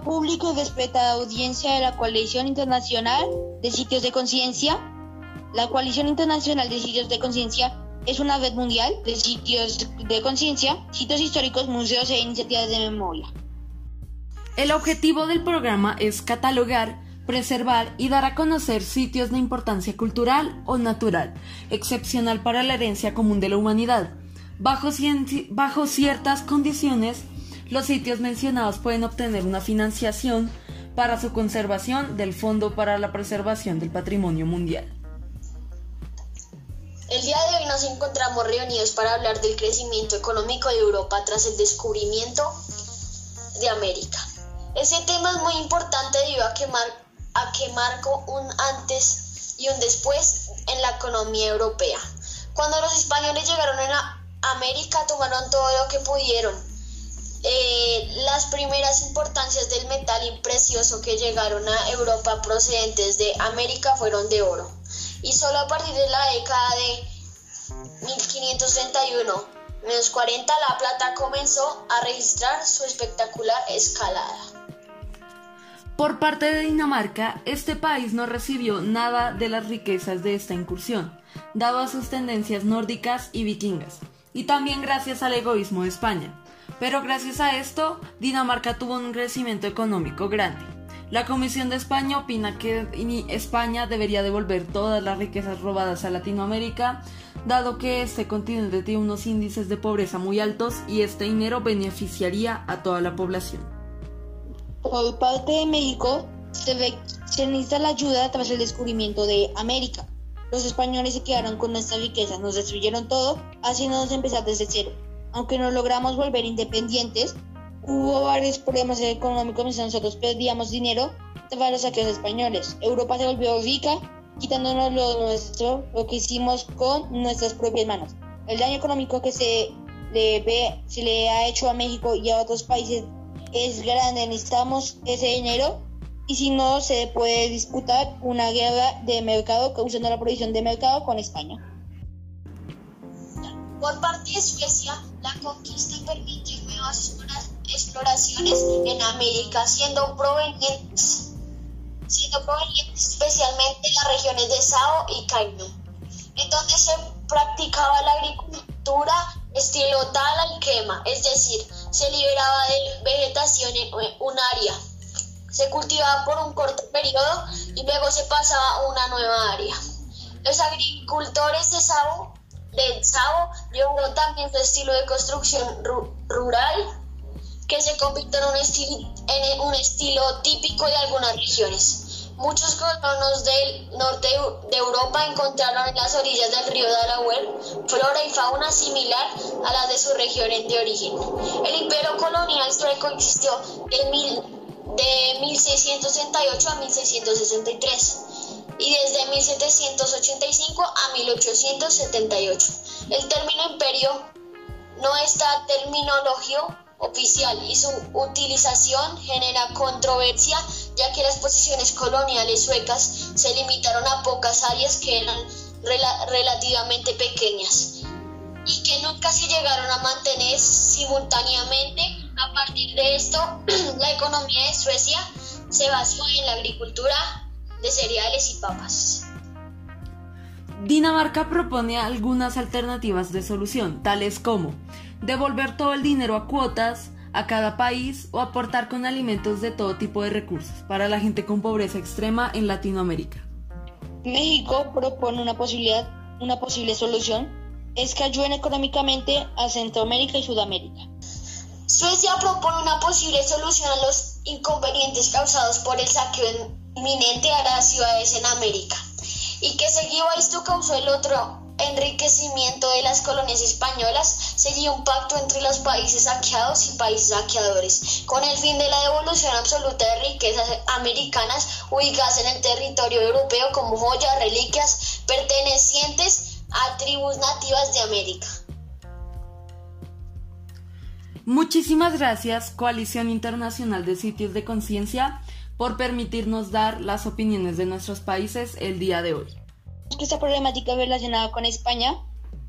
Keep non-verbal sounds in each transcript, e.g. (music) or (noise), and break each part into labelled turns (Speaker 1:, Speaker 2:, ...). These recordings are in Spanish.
Speaker 1: Público y respetada audiencia de la Coalición Internacional de Sitios de Conciencia. La Coalición Internacional de Sitios de Conciencia es una red mundial de sitios de conciencia, sitios históricos, museos e iniciativas de memoria.
Speaker 2: El objetivo del programa es catalogar, preservar y dar a conocer sitios de importancia cultural o natural, excepcional para la herencia común de la humanidad. Bajo ciertas condiciones, los sitios mencionados pueden obtener una financiación para su conservación del Fondo para la Preservación del Patrimonio Mundial.
Speaker 3: El día de hoy nos encontramos reunidos para hablar del crecimiento económico de Europa tras el descubrimiento de América. Ese tema es muy importante debido a que, a que marcó un antes y un después en la economía europea. Cuando los españoles llegaron a América tomaron todo lo que pudieron, eh, las primeras importancias del metal imprecioso que llegaron a Europa procedentes de América fueron de oro. Y solo a partir de la década de 1531, menos 40, la plata comenzó a registrar su espectacular escalada.
Speaker 2: Por parte de Dinamarca, este país no recibió nada de las riquezas de esta incursión, dado a sus tendencias nórdicas y vikingas, y también gracias al egoísmo de España pero gracias a esto, Dinamarca tuvo un crecimiento económico grande. La Comisión de España opina que España debería devolver todas las riquezas robadas a Latinoamérica, dado que este continente tiene unos índices de pobreza muy altos y este dinero beneficiaría a toda la población.
Speaker 1: Por parte de México, se, necesita la ayuda tras el descubrimiento de América. Los españoles se quedaron con nuestra riqueza, nos destruyeron todo, haciéndonos empezar desde cero aunque no logramos volver independientes, hubo varios problemas económicos mientras nosotros perdíamos dinero tras los saqueos españoles. Europa se volvió rica quitándonos lo nuestro, lo que hicimos con nuestras propias manos. El daño económico que se le, ve, se le ha hecho a México y a otros países es grande. Necesitamos ese dinero y si no, se puede disputar una guerra de mercado causando la prohibición de mercado con España.
Speaker 3: Por parte de Suecia, la conquista permitió nuevas exploraciones en América, siendo provenientes, siendo provenientes especialmente las regiones de Sao y Caimán, en donde se practicaba la agricultura estilo tal es decir, se liberaba de vegetación en un área, se cultivaba por un corto periodo y luego se pasaba a una nueva área. Los agricultores de Sao de Sao llevó también su estilo de construcción rural que se convirtió en un, estilo, típico de algunas regiones. Muchos colonos del norte de Europa encontraron en las orillas del río Delaware flora y fauna similar a las de sus regiones de origen. El imperio colonial sueco existió de, mil, de 1668 a 1663 y desde 1785 a 1878. El término imperio no está terminología oficial y su utilización genera controversia ya que las posiciones coloniales suecas se limitaron a pocas áreas que eran relativamente pequeñas y que nunca se llegaron a mantener simultáneamente. A partir de esto, (clears throat) la economía de Suecia se basó en la agricultura, de cereales y papas.
Speaker 2: Dinamarca propone algunas alternativas de solución, tales como devolver todo el dinero a cuotas a cada país o aportar con alimentos de todo tipo de recursos para la gente con pobreza extrema en Latinoamérica.
Speaker 1: México propone una posibilidad, una posible solución es que ayuden económicamente a Centroamérica y Sudamérica.
Speaker 3: Suecia propone una posible solución a los inconvenientes causados por el saqueo inminente a las ciudades en América y que seguido a esto causó el otro enriquecimiento de las colonias españolas, seguía un pacto entre los países saqueados y países saqueadores, con el fin de la devolución absoluta de riquezas americanas ubicadas en el territorio europeo como joyas, reliquias pertenecientes a tribus nativas de América.
Speaker 2: Muchísimas gracias, Coalición Internacional de Sitios de Conciencia por permitirnos dar las opiniones de nuestros países el día de hoy.
Speaker 1: Que esta problemática relacionada con España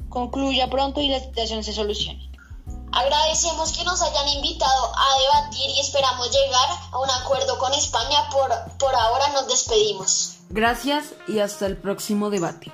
Speaker 1: concluya pronto y la situación se solucione.
Speaker 3: Agradecemos que nos hayan invitado a debatir y esperamos llegar a un acuerdo con España. Por, por ahora nos despedimos.
Speaker 2: Gracias y hasta el próximo debate.